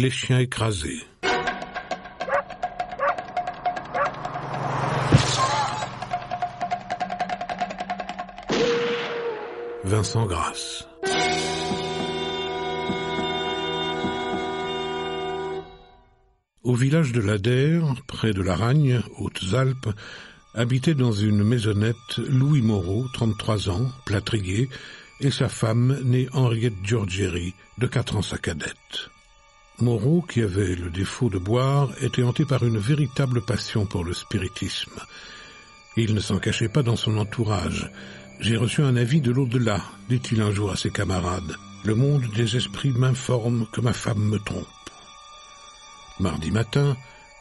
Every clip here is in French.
les chiens écrasés. Vincent Grasse. Au village de Lader, près de l'Aragne, Hautes-Alpes, habitait dans une maisonnette Louis Moreau, 33 ans, plâtrier, et sa femme, née Henriette Giorgieri, de quatre ans sa cadette. Moreau, qui avait le défaut de boire, était hanté par une véritable passion pour le spiritisme. Il ne s'en cachait pas dans son entourage. J'ai reçu un avis de l'au-delà, dit-il un jour à ses camarades. Le monde des esprits m'informe que ma femme me trompe. Mardi matin,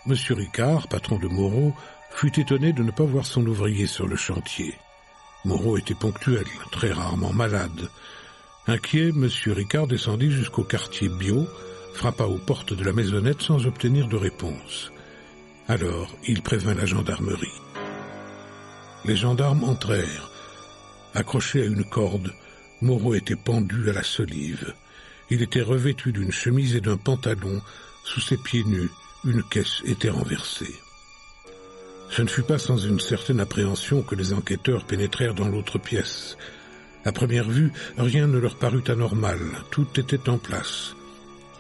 M. Ricard, patron de Moreau, fut étonné de ne pas voir son ouvrier sur le chantier. Moreau était ponctuel, très rarement malade. Inquiet, M. Ricard descendit jusqu'au quartier Bio, frappa aux portes de la maisonnette sans obtenir de réponse. Alors, il prévint la gendarmerie. Les gendarmes entrèrent. Accroché à une corde, Moreau était pendu à la solive. Il était revêtu d'une chemise et d'un pantalon. Sous ses pieds nus, une caisse était renversée. Ce ne fut pas sans une certaine appréhension que les enquêteurs pénétrèrent dans l'autre pièce. À première vue, rien ne leur parut anormal, tout était en place.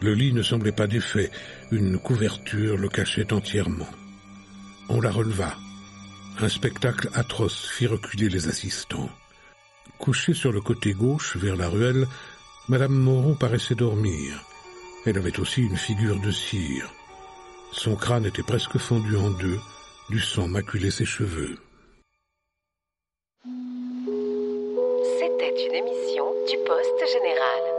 Le lit ne semblait pas défait, une couverture le cachait entièrement. On la releva. Un spectacle atroce fit reculer les assistants. Couchée sur le côté gauche, vers la ruelle, Madame Moreau paraissait dormir. Elle avait aussi une figure de cire. Son crâne était presque fondu en deux, du sang maculait ses cheveux. C'était une émission du Poste Général.